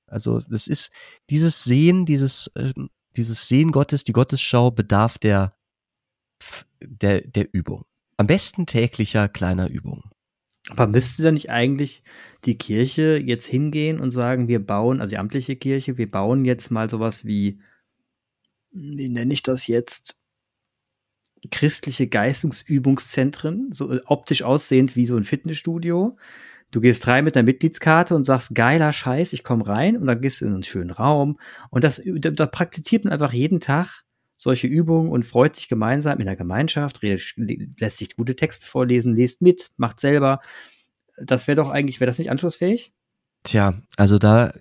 Also das ist dieses Sehen, dieses ähm, dieses Sehen Gottes, die Gottesschau bedarf der, der, der Übung. Am besten täglicher kleiner Übung. Aber müsste da nicht eigentlich die Kirche jetzt hingehen und sagen, wir bauen, also die amtliche Kirche, wir bauen jetzt mal sowas wie, wie nenne ich das jetzt? Christliche Geistungsübungszentren, so optisch aussehend wie so ein Fitnessstudio, Du gehst rein mit der Mitgliedskarte und sagst, geiler Scheiß, ich komme rein und dann gehst du in einen schönen Raum. Und das, da, praktiziert man einfach jeden Tag solche Übungen und freut sich gemeinsam in der Gemeinschaft, redet, lässt sich gute Texte vorlesen, liest mit, macht selber. Das wäre doch eigentlich, wäre das nicht anschlussfähig? Tja, also da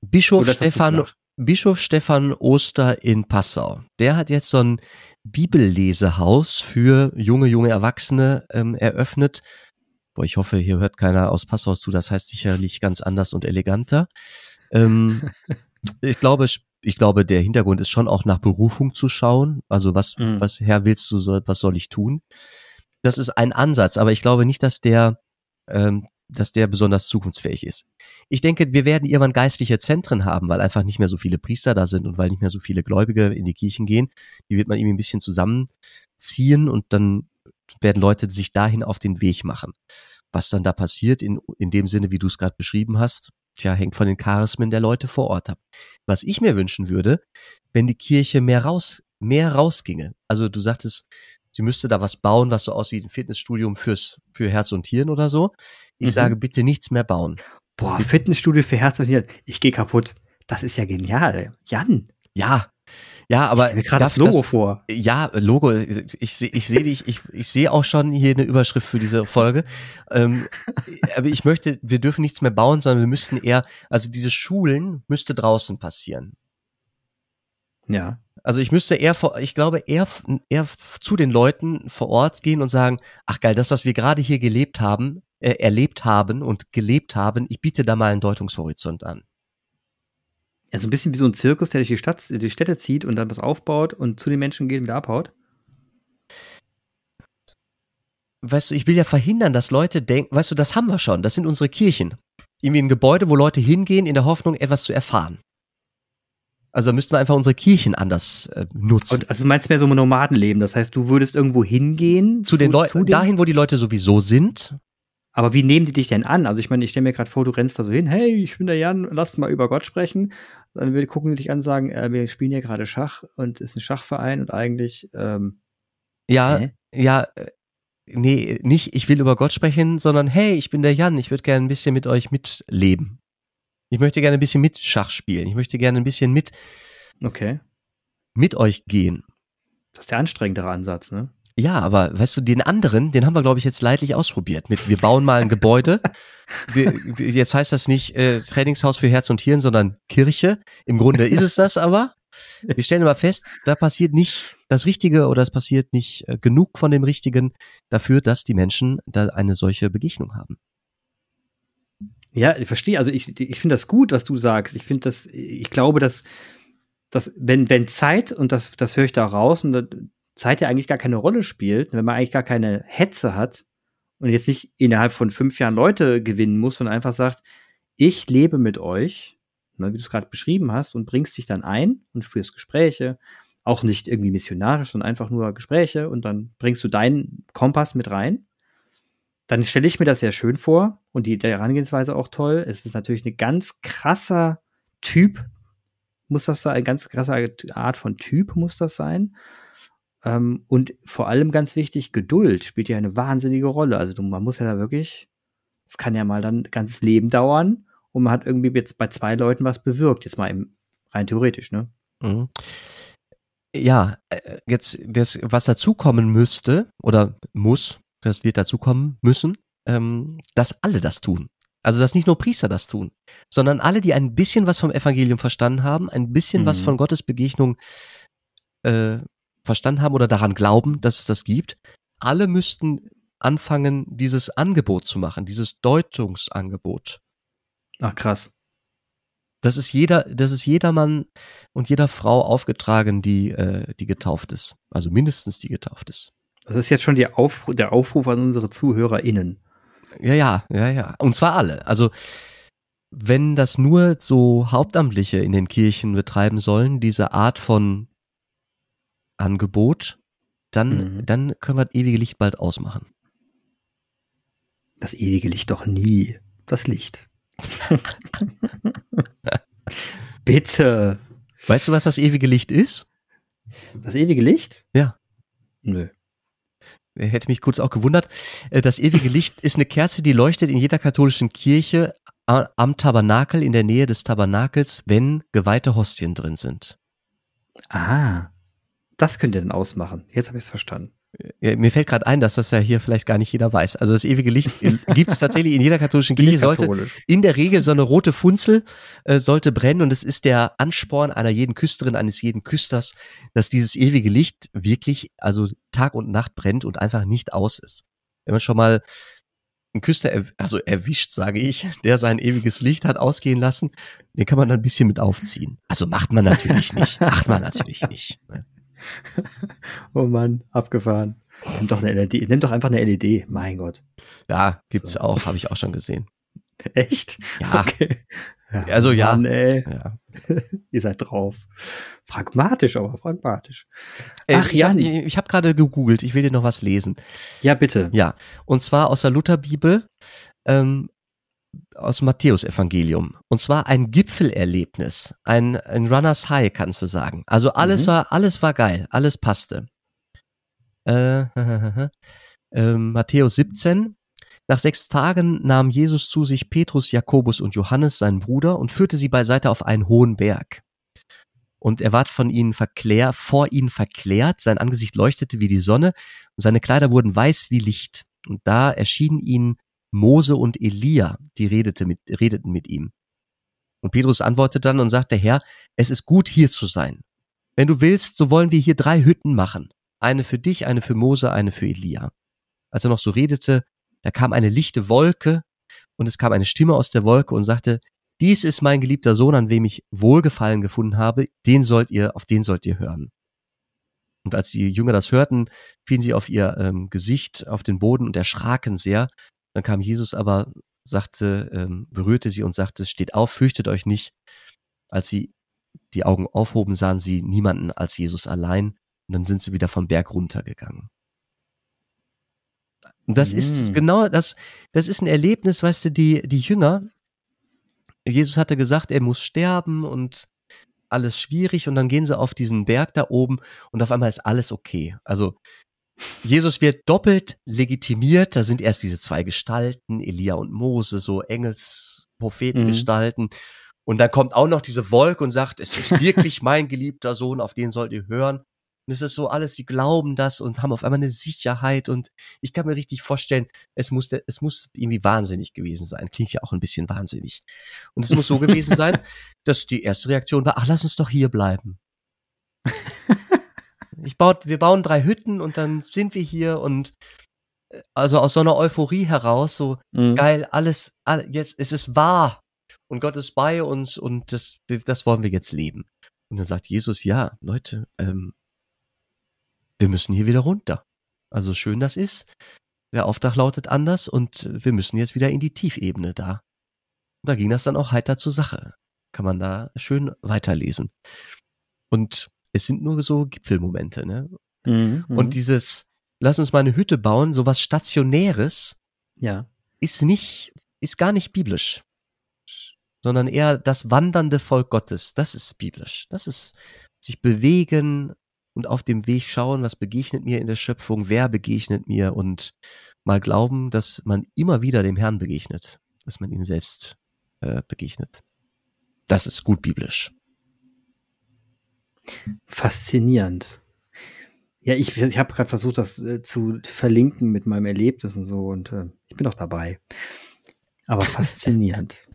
Bischof Stefan, Bischof Stefan Oster in Passau, der hat jetzt so ein Bibellesehaus für junge, junge Erwachsene ähm, eröffnet. Boah, ich hoffe, hier hört keiner aus Passau zu, das heißt sicherlich ganz anders und eleganter. Ähm, [laughs] ich glaube, ich glaube, der Hintergrund ist schon auch nach Berufung zu schauen. Also was, mhm. was Herr willst du, was soll ich tun? Das ist ein Ansatz, aber ich glaube nicht, dass der, ähm, dass der besonders zukunftsfähig ist. Ich denke, wir werden irgendwann geistliche Zentren haben, weil einfach nicht mehr so viele Priester da sind und weil nicht mehr so viele Gläubige in die Kirchen gehen. Die wird man irgendwie ein bisschen zusammenziehen und dann werden Leute sich dahin auf den Weg machen. Was dann da passiert, in, in dem Sinne, wie du es gerade beschrieben hast, tja, hängt von den Charismen der Leute vor Ort ab. Was ich mir wünschen würde, wenn die Kirche mehr raus, mehr rausginge. Also du sagtest, sie müsste da was bauen, was so aussieht wie ein Fitnessstudium fürs, für Herz und Tieren oder so. Ich mhm. sage bitte nichts mehr bauen. Boah, Fitnessstudio für Herz und Hirn. Ich gehe kaputt. Das ist ja genial. Jan. Ja, ja, aber ich mir gerade das Logo das, vor. Ja, Logo. Ich, ich, ich sehe dich. Ich, ich sehe auch schon hier eine Überschrift für diese Folge. ähm, aber ich möchte, wir dürfen nichts mehr bauen, sondern wir müssten eher, also diese Schulen müsste draußen passieren. Ja. Also ich müsste eher, vor, ich glaube eher, eher zu den Leuten vor Ort gehen und sagen, ach geil, das, was wir gerade hier gelebt haben, äh, erlebt haben und gelebt haben, ich biete da mal einen Deutungshorizont an. Ja, so ein bisschen wie so ein Zirkus, der durch die Stadt, die Städte zieht und dann was aufbaut und zu den Menschen geht und wieder abhaut. Weißt du, ich will ja verhindern, dass Leute denken, weißt du, das haben wir schon, das sind unsere Kirchen. Irgendwie ein Gebäude, wo Leute hingehen in der Hoffnung, etwas zu erfahren. Also da müssten wir einfach unsere Kirchen anders äh, nutzen. Und, also du meinst mehr so ein Nomadenleben, das heißt, du würdest irgendwo hingehen? Zu, zu den Leuten, dahin, wo die Leute sowieso sind. Aber wie nehmen die dich denn an? Also ich meine, ich stelle mir gerade vor, du rennst da so hin, hey, ich bin der Jan, lass mal über Gott sprechen. Dann wir gucken dich an und sagen, äh, wir spielen hier gerade Schach und es ist ein Schachverein und eigentlich ähm, Ja, hä? ja, äh, nee, nicht ich will über Gott sprechen, sondern hey, ich bin der Jan, ich würde gerne ein bisschen mit euch mitleben. Ich möchte gerne ein bisschen mit Schach spielen. Ich möchte gerne ein bisschen mit Okay. mit euch gehen. Das ist der anstrengendere Ansatz, ne? Ja, aber weißt du, den anderen, den haben wir, glaube ich, jetzt leidlich ausprobiert. Mit wir bauen mal ein Gebäude. [laughs] wir, jetzt heißt das nicht äh, Trainingshaus für Herz und Hirn, sondern Kirche. Im Grunde ist es das aber. Wir stellen aber fest, da passiert nicht das Richtige oder es passiert nicht äh, genug von dem Richtigen dafür, dass die Menschen da eine solche Begegnung haben. Ja, ich verstehe. Also ich, ich finde das gut, was du sagst. Ich finde das, ich glaube, dass, dass wenn, wenn Zeit, und das, das höre ich da raus, und Zeit ja eigentlich gar keine Rolle spielt, wenn man eigentlich gar keine Hetze hat und jetzt nicht innerhalb von fünf Jahren Leute gewinnen muss und einfach sagt, ich lebe mit euch, ne, wie du es gerade beschrieben hast, und bringst dich dann ein und führst Gespräche, auch nicht irgendwie missionarisch, sondern einfach nur Gespräche und dann bringst du deinen Kompass mit rein. Dann stelle ich mir das sehr schön vor und die Herangehensweise auch toll. Es ist natürlich eine ganz krasser Typ, muss das sein, eine ganz krasse Art von Typ muss das sein. Ähm, und vor allem ganz wichtig, Geduld spielt ja eine wahnsinnige Rolle. Also du, man muss ja da wirklich, es kann ja mal dann ein ganzes Leben dauern und man hat irgendwie jetzt bei zwei Leuten was bewirkt, jetzt mal im, rein theoretisch, ne? Mhm. Ja, äh, jetzt das, was dazukommen müsste oder muss, das wird dazukommen müssen, ähm, dass alle das tun. Also dass nicht nur Priester das tun, sondern alle, die ein bisschen was vom Evangelium verstanden haben, ein bisschen mhm. was von Gottes Begegnung äh, verstanden haben oder daran glauben, dass es das gibt, alle müssten anfangen, dieses Angebot zu machen, dieses Deutungsangebot. Ach krass. Das ist jeder, das ist jedermann und jeder Frau aufgetragen, die, äh, die getauft ist. Also mindestens die getauft ist. Das ist jetzt schon die Aufruf, der Aufruf an unsere ZuhörerInnen. Ja, ja, ja, ja. Und zwar alle. Also, wenn das nur so Hauptamtliche in den Kirchen betreiben sollen, diese Art von Angebot, dann, mhm. dann können wir das ewige Licht bald ausmachen. Das ewige Licht doch nie. Das Licht. [laughs] Bitte. Weißt du, was das ewige Licht ist? Das ewige Licht? Ja. Nö. Hätte mich kurz auch gewundert. Äh, das ewige Licht ist eine Kerze, die leuchtet in jeder katholischen Kirche am Tabernakel, in der Nähe des Tabernakels, wenn geweihte Hostien drin sind. Ah. Das könnt ihr denn ausmachen. Jetzt habe ich es verstanden. Ja, mir fällt gerade ein, dass das ja hier vielleicht gar nicht jeder weiß. Also das ewige Licht [laughs] gibt es tatsächlich in jeder katholischen Kirche. Sollte in der Regel so eine rote Funzel äh, sollte brennen und es ist der Ansporn einer jeden Küsterin, eines jeden Küsters, dass dieses ewige Licht wirklich also Tag und Nacht brennt und einfach nicht aus ist. Wenn man schon mal einen Küster, er, also erwischt, sage ich, der sein ewiges Licht hat ausgehen lassen, den kann man dann ein bisschen mit aufziehen. Also macht man natürlich nicht. Macht man natürlich nicht. Ne? [laughs] oh Mann, abgefahren. Nimm doch eine LED. Nimm doch einfach eine LED, mein Gott. Ja, gibt's so. auch, habe ich auch schon gesehen. [laughs] Echt? Ja. Okay. ja also ja. Mann, ja. [laughs] Ihr seid drauf. Pragmatisch, aber pragmatisch. Äh, Ach, ja. Ich, ich habe gerade gegoogelt, ich will dir noch was lesen. Ja, bitte. Ja, und zwar aus der Lutherbibel. Ähm, aus dem Matthäusevangelium. Und zwar ein Gipfelerlebnis, ein, ein Runners High, kannst du sagen. Also alles mhm. war, alles war geil, alles passte. Äh, [laughs] äh, Matthäus 17. Nach sechs Tagen nahm Jesus zu sich Petrus, Jakobus und Johannes, seinen Bruder, und führte sie beiseite auf einen hohen Berg. Und er ward von ihnen verklärt, vor ihnen verklärt, sein Angesicht leuchtete wie die Sonne, und seine Kleider wurden weiß wie Licht. Und da erschienen ihnen Mose und Elia, die redete mit, redeten mit ihm. Und Petrus antwortete dann und sagte, Herr, es ist gut hier zu sein. Wenn du willst, so wollen wir hier drei Hütten machen. Eine für dich, eine für Mose, eine für Elia. Als er noch so redete, da kam eine lichte Wolke und es kam eine Stimme aus der Wolke und sagte, dies ist mein geliebter Sohn, an wem ich Wohlgefallen gefunden habe, den sollt ihr, auf den sollt ihr hören. Und als die Jünger das hörten, fielen sie auf ihr ähm, Gesicht auf den Boden und erschraken sehr. Dann kam Jesus aber, sagte, ähm, berührte sie und sagte, steht auf, fürchtet euch nicht. Als sie die Augen aufhoben, sahen sie niemanden als Jesus allein und dann sind sie wieder vom Berg runtergegangen. Und das mm. ist genau das, das ist ein Erlebnis, weißt du, die, die Jünger, Jesus hatte gesagt, er muss sterben und alles schwierig und dann gehen sie auf diesen Berg da oben und auf einmal ist alles okay. Also Jesus wird doppelt legitimiert, da sind erst diese zwei Gestalten, Elia und Mose, so Engels-Prophetengestalten. Mhm. Und dann kommt auch noch diese Wolke und sagt, es ist wirklich [laughs] mein geliebter Sohn, auf den sollt ihr hören. Und es ist so alles, sie glauben das und haben auf einmal eine Sicherheit und ich kann mir richtig vorstellen, es muss, es muss irgendwie wahnsinnig gewesen sein. Klingt ja auch ein bisschen wahnsinnig. Und es muss so gewesen [laughs] sein, dass die erste Reaktion war, ach, lass uns doch hier bleiben. [laughs] Ich baut, wir bauen drei Hütten und dann sind wir hier und äh, also aus so einer Euphorie heraus, so mhm. geil, alles, alles, jetzt es ist wahr und Gott ist bei uns und das, das wollen wir jetzt leben. Und dann sagt Jesus, ja, Leute, ähm, wir müssen hier wieder runter. Also schön das ist. Der Auftrag lautet anders und wir müssen jetzt wieder in die Tiefebene da. Und da ging das dann auch heiter zur Sache. Kann man da schön weiterlesen. Und es sind nur so Gipfelmomente, ne? Mhm, und mhm. dieses, lass uns mal eine Hütte bauen, sowas Stationäres, ja. ist nicht, ist gar nicht biblisch. Sondern eher das wandernde Volk Gottes. Das ist biblisch. Das ist sich bewegen, und auf dem Weg schauen, was begegnet mir in der Schöpfung, wer begegnet mir und mal glauben, dass man immer wieder dem Herrn begegnet, dass man ihm selbst äh, begegnet. Das ist gut biblisch. Faszinierend. Ja, ich, ich habe gerade versucht, das äh, zu verlinken mit meinem Erlebnis und so und äh, ich bin auch dabei. Aber [laughs] faszinierend.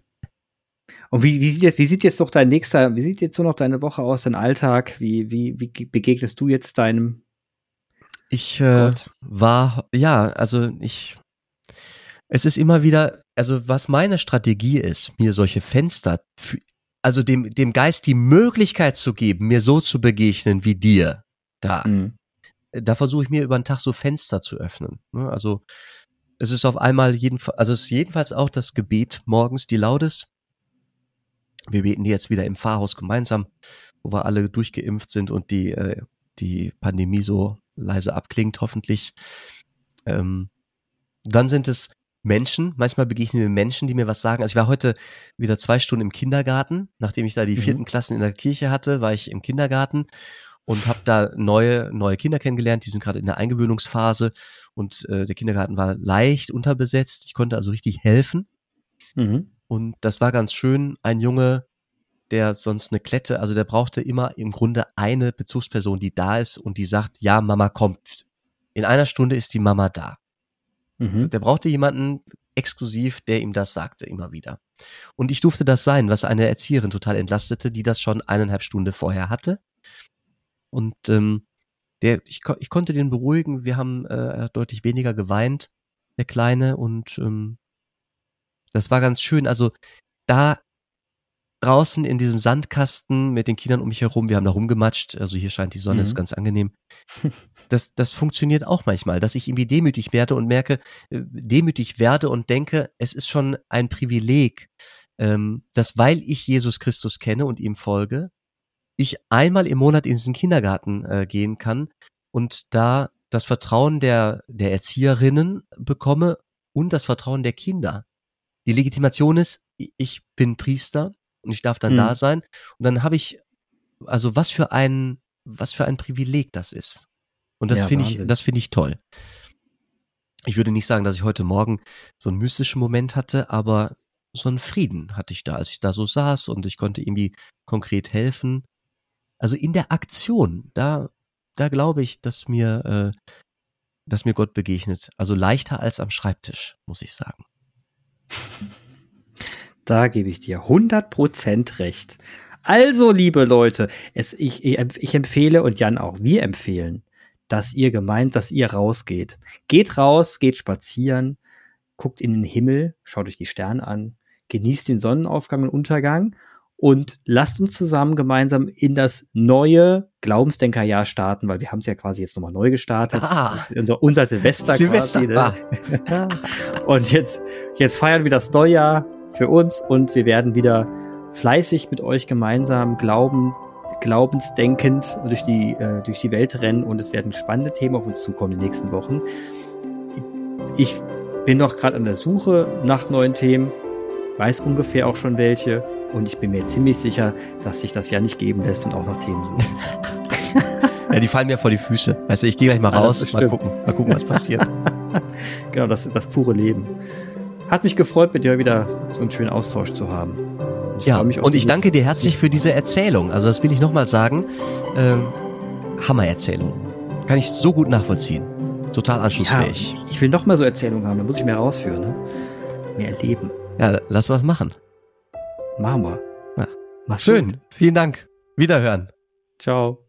Und wie, wie, sieht jetzt, wie sieht jetzt noch dein nächster, wie sieht jetzt so noch deine Woche aus, dein Alltag? Wie, wie, wie begegnest du jetzt deinem? Ich äh, war, ja, also ich, es ist immer wieder, also was meine Strategie ist, mir solche Fenster, also dem, dem Geist die Möglichkeit zu geben, mir so zu begegnen wie dir da. Mhm. Da versuche ich mir über den Tag so Fenster zu öffnen. Ne? Also es ist auf einmal jedenfalls, also es ist jedenfalls auch das Gebet morgens, die Laudes, wir beten jetzt wieder im Pfarrhaus gemeinsam, wo wir alle durchgeimpft sind und die, äh, die Pandemie so leise abklingt, hoffentlich. Ähm, dann sind es Menschen, manchmal begegnen wir Menschen, die mir was sagen. Also ich war heute wieder zwei Stunden im Kindergarten, nachdem ich da die mhm. vierten Klassen in der Kirche hatte, war ich im Kindergarten und habe da neue neue Kinder kennengelernt. Die sind gerade in der Eingewöhnungsphase und äh, der Kindergarten war leicht unterbesetzt. Ich konnte also richtig helfen. Mhm. Und das war ganz schön. Ein Junge, der sonst eine Klette, also der brauchte immer im Grunde eine Bezugsperson, die da ist und die sagt, ja, Mama kommt. In einer Stunde ist die Mama da. Mhm. Der brauchte jemanden exklusiv, der ihm das sagte, immer wieder. Und ich durfte das sein, was eine Erzieherin total entlastete, die das schon eineinhalb Stunden vorher hatte. Und ähm, der, ich, ich konnte den beruhigen, wir haben äh, deutlich weniger geweint, der Kleine, und ähm, das war ganz schön. Also da draußen in diesem Sandkasten mit den Kindern um mich herum, wir haben da rumgematscht, also hier scheint die Sonne, mhm. ist ganz angenehm. [laughs] Das, das funktioniert auch manchmal, dass ich irgendwie demütig werde und merke, äh, demütig werde und denke, es ist schon ein Privileg, ähm, dass weil ich Jesus Christus kenne und ihm folge, ich einmal im Monat in diesen Kindergarten äh, gehen kann und da das Vertrauen der, der Erzieherinnen bekomme und das Vertrauen der Kinder die Legitimation ist, ich bin Priester und ich darf dann mhm. da sein. Und dann habe ich, also was für ein, was für ein Privileg das ist. Und das ja, finde ich, das finde ich toll. ich würde nicht sagen, dass ich heute Morgen so einen mystischen Moment hatte, aber so einen Frieden hatte ich da, als ich da so saß und ich konnte irgendwie konkret helfen. Also in der Aktion, da, da glaube ich, dass mir, äh, dass mir Gott begegnet. Also leichter als am Schreibtisch, muss ich sagen. [laughs] Da gebe ich dir 100% recht. Also, liebe Leute, es, ich, ich empfehle und Jan auch, wir empfehlen, dass ihr gemeint, dass ihr rausgeht. Geht raus, geht spazieren, guckt in den Himmel, schaut euch die Sterne an, genießt den Sonnenaufgang und Untergang und lasst uns zusammen gemeinsam in das neue Glaubensdenkerjahr starten, weil wir haben es ja quasi jetzt nochmal neu gestartet. Ah, unser, unser Silvester, Silvester quasi. Ne? Ah. [laughs] und jetzt, jetzt feiern wir das Neujahr für uns und wir werden wieder fleißig mit euch gemeinsam glauben, glaubensdenkend durch die, äh, durch die Welt rennen und es werden spannende Themen auf uns zukommen in den nächsten Wochen. Ich bin noch gerade an der Suche nach neuen Themen, weiß ungefähr auch schon welche und ich bin mir ziemlich sicher, dass sich das ja nicht geben lässt und auch noch Themen suchen. [laughs] ja, die fallen mir vor die Füße. Weißt du, ich gehe gleich mal raus, mal gucken, mal gucken, was passiert. [laughs] genau, das, das pure Leben. Hat mich gefreut, mit dir wieder so einen schönen Austausch zu haben. Ich ja, und ich danke dir herzlich für diese Erzählung. Also das will ich nochmal sagen. Ähm, Hammer-Erzählung. Kann ich so gut nachvollziehen. Total anschlussfähig. Ja, ich will noch mal so Erzählungen haben, da muss ich mehr rausführen, ne? Mehr erleben. Ja, lass was machen. Machen wir. Ja. Mach's Schön. Gut. Vielen Dank. Wiederhören. Ciao.